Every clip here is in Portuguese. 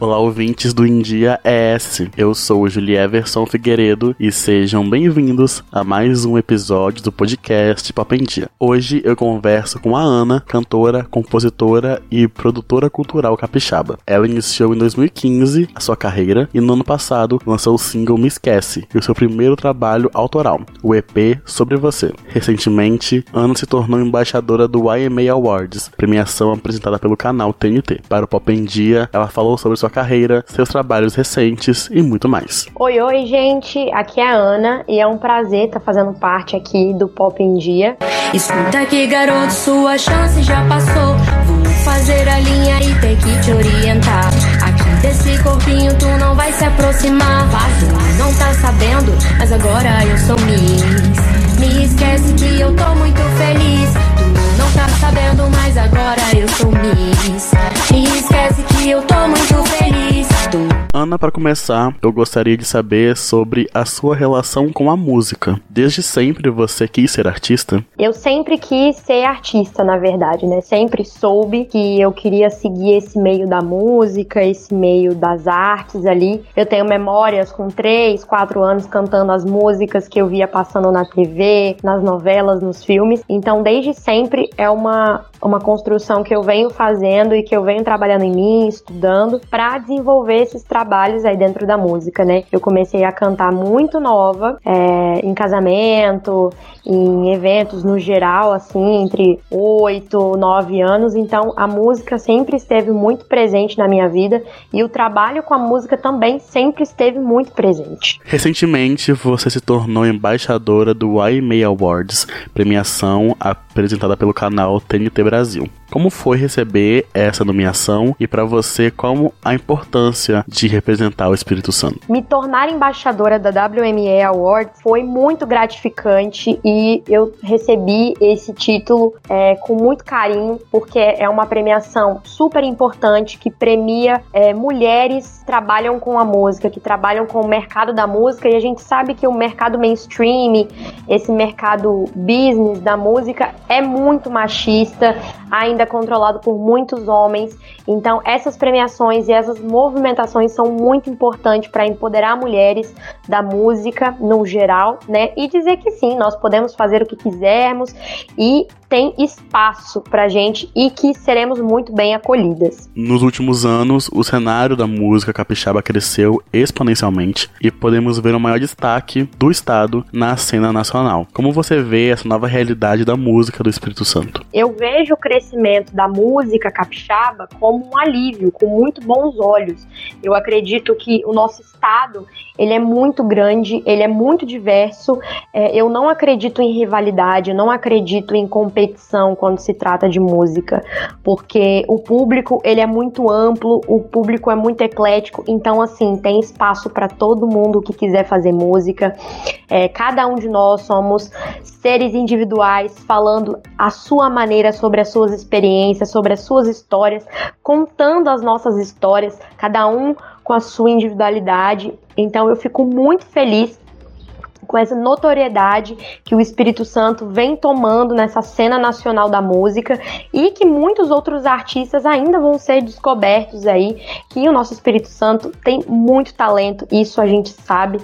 Olá, ouvintes do India ES. Eu sou o Julieverson Figueiredo e sejam bem-vindos a mais um episódio do podcast Pop em Dia. Hoje eu converso com a Ana, cantora, compositora e produtora cultural capixaba. Ela iniciou em 2015 a sua carreira e no ano passado lançou o single Me Esquece e o seu primeiro trabalho autoral, o EP Sobre Você. Recentemente, Ana se tornou embaixadora do YMA Awards, premiação apresentada pelo canal TNT. Para o Pop em Dia, ela falou sobre sua carreira, seus trabalhos recentes e muito mais. Oi, oi, gente. Aqui é a Ana e é um prazer estar fazendo parte aqui do Pop em Dia. Escuta aqui, garoto, sua chance já passou. Vou fazer a linha e ter que te orientar. Aqui desse corpinho tu não vai se aproximar. Tu não tá sabendo, mas agora eu sou Miss. Me esquece que eu tô muito feliz. Ana, para começar, eu gostaria de saber sobre a sua relação com a música. Desde sempre você quis ser artista? Eu sempre quis ser artista, na verdade, né? Sempre soube que eu queria seguir esse meio da música, esse meio das artes ali. Eu tenho memórias com 3, 4 anos cantando as músicas que eu via passando na TV, nas novelas, nos filmes. Então, desde sempre é uma uma construção que eu venho fazendo e que eu venho trabalhando em mim, estudando, para desenvolver esses trabalhos aí dentro da música, né? Eu comecei a cantar muito nova, é, em casamento, em eventos no geral, assim, entre 8, 9 anos, então a música sempre esteve muito presente na minha vida e o trabalho com a música também sempre esteve muito presente. Recentemente, você se tornou embaixadora do YMA Awards, premiação apresentada pelo canal TNT Brasil. Como foi receber essa nomeação e para você como a importância de representar o Espírito Santo? Me tornar embaixadora da WMA Awards foi muito gratificante e eu recebi esse título é, com muito carinho porque é uma premiação super importante que premia é, mulheres que trabalham com a música, que trabalham com o mercado da música e a gente sabe que o mercado mainstream, esse mercado business da música é muito machista, ainda controlado por muitos homens. Então, essas premiações e essas movimentações são muito importantes para empoderar mulheres da música no geral, né? E dizer que sim, nós podemos fazer o que quisermos e tem espaço pra gente e que seremos muito bem acolhidas. Nos últimos anos, o cenário da música capixaba cresceu exponencialmente e podemos ver o maior destaque do estado na cena nacional. Como você vê essa nova realidade da música do Espírito Santo? Eu vejo o crescimento da música capixaba como um alívio, com muito bons olhos. Eu acredito que o nosso estado ele é muito grande, ele é muito diverso. É, eu não acredito em rivalidade, eu não acredito em competição quando se trata de música, porque o público ele é muito amplo, o público é muito eclético, então assim tem espaço para todo mundo que quiser fazer música. É, cada um de nós somos seres individuais falando a sua maneira sobre as suas experiências, sobre as suas histórias, contando as nossas histórias, cada um com a sua individualidade. Então eu fico muito feliz com essa notoriedade que o Espírito Santo vem tomando nessa cena nacional da música e que muitos outros artistas ainda vão ser descobertos aí, que o nosso Espírito Santo tem muito talento, isso a gente sabe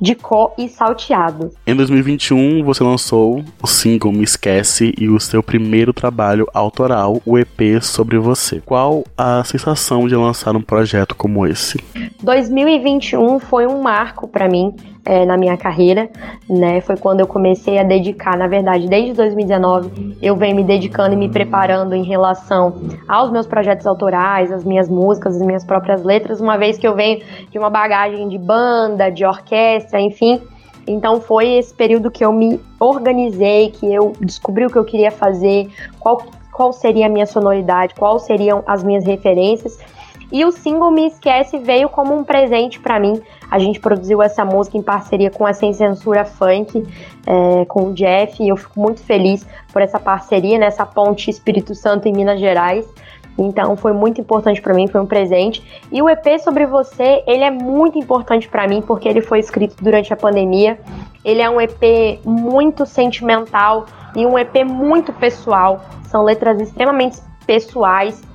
de có e salteado. Em 2021, você lançou o single Me Esquece e o seu primeiro trabalho autoral, o EP Sobre Você. Qual a sensação de lançar um projeto como esse? 2021 foi um marco para mim é, na minha carreira, né? Foi quando eu comecei a dedicar, na verdade, desde 2019, eu venho me dedicando e me preparando em relação aos meus projetos autorais, as minhas músicas, as minhas próprias letras, uma vez que eu venho de uma bagagem de banda, de orquestra, enfim. Então foi esse período que eu me organizei, que eu descobri o que eu queria fazer, qual, qual seria a minha sonoridade, quais seriam as minhas referências. E o single Me Esquece veio como um presente para mim. A gente produziu essa música em parceria com a Sem Censura Funk, é, com o Jeff, e eu fico muito feliz por essa parceria, nessa ponte Espírito Santo em Minas Gerais. Então foi muito importante para mim, foi um presente. E o EP sobre você, ele é muito importante para mim porque ele foi escrito durante a pandemia. Ele é um EP muito sentimental e um EP muito pessoal. São letras extremamente pessoais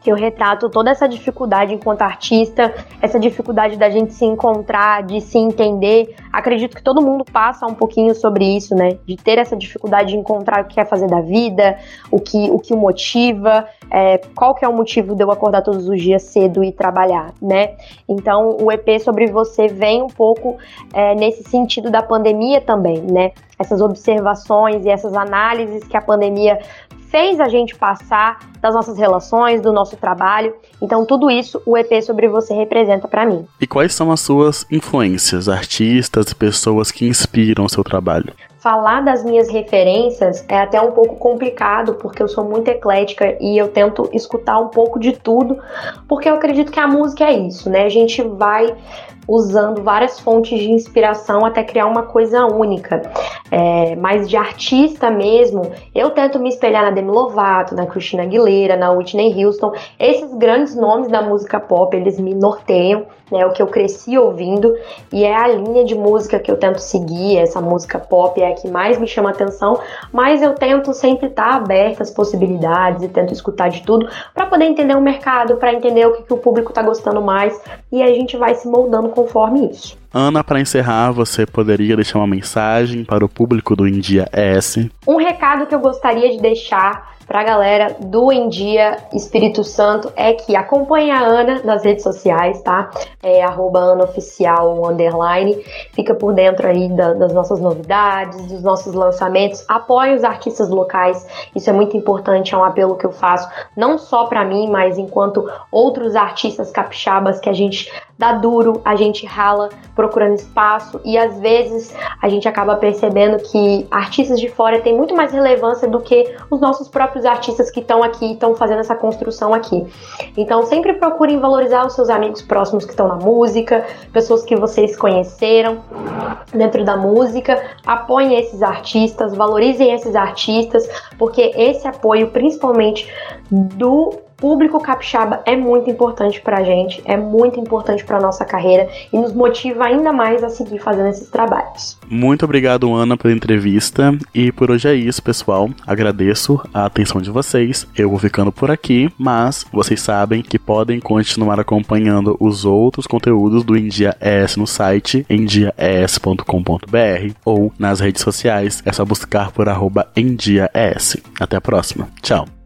que eu retrato toda essa dificuldade enquanto artista, essa dificuldade da gente se encontrar, de se entender. Acredito que todo mundo passa um pouquinho sobre isso, né? De ter essa dificuldade de encontrar o que quer fazer da vida, o que o, que motiva, é, qual que é o motivo de eu acordar todos os dias cedo e trabalhar, né? Então, o EP sobre você vem um pouco é, nesse sentido da pandemia também, né? Essas observações e essas análises que a pandemia fez a gente passar das nossas relações, do nosso trabalho. Então, tudo isso o EP sobre você representa para mim. E quais são as suas influências, artistas e pessoas que inspiram o seu trabalho? Falar das minhas referências é até um pouco complicado, porque eu sou muito eclética e eu tento escutar um pouco de tudo, porque eu acredito que a música é isso, né? A gente vai usando várias fontes de inspiração até criar uma coisa única. É, mas de artista mesmo, eu tento me espelhar na Demi Lovato, na Christina Aguilera, na Whitney Houston. Esses grandes nomes da música pop, eles me norteiam, né? O que eu cresci ouvindo e é a linha de música que eu tento seguir. Essa música pop é a que mais me chama atenção, mas eu tento sempre estar aberta às possibilidades e tento escutar de tudo para poder entender o mercado, para entender o que, que o público está gostando mais e a gente vai se moldando conforme isso. Ana, para encerrar, você poderia deixar uma mensagem para o público do India S? Um recado que eu gostaria de deixar para a galera do Em Dia Espírito Santo é que acompanhe a Ana nas redes sociais, tá? É arroba Ana Oficial underline. Fica por dentro aí da, das nossas novidades, dos nossos lançamentos. Apoie os artistas locais. Isso é muito importante, é um apelo que eu faço, não só para mim, mas enquanto outros artistas capixabas que a gente dá duro, a gente rala procurando espaço e às vezes a gente acaba percebendo que artistas de fora têm muito mais relevância do que os nossos próprios artistas que estão aqui, estão fazendo essa construção aqui. Então sempre procurem valorizar os seus amigos próximos que estão na música, pessoas que vocês conheceram dentro da música, apoiem esses artistas, valorizem esses artistas, porque esse apoio, principalmente do público capixaba é muito importante pra gente, é muito importante pra nossa carreira e nos motiva ainda mais a seguir fazendo esses trabalhos. Muito obrigado, Ana, pela entrevista. E por hoje é isso, pessoal. Agradeço a atenção de vocês. Eu vou ficando por aqui, mas vocês sabem que podem continuar acompanhando os outros conteúdos do India ES no site endiaes.com.br ou nas redes sociais. É só buscar por arroba. Até a próxima. Tchau.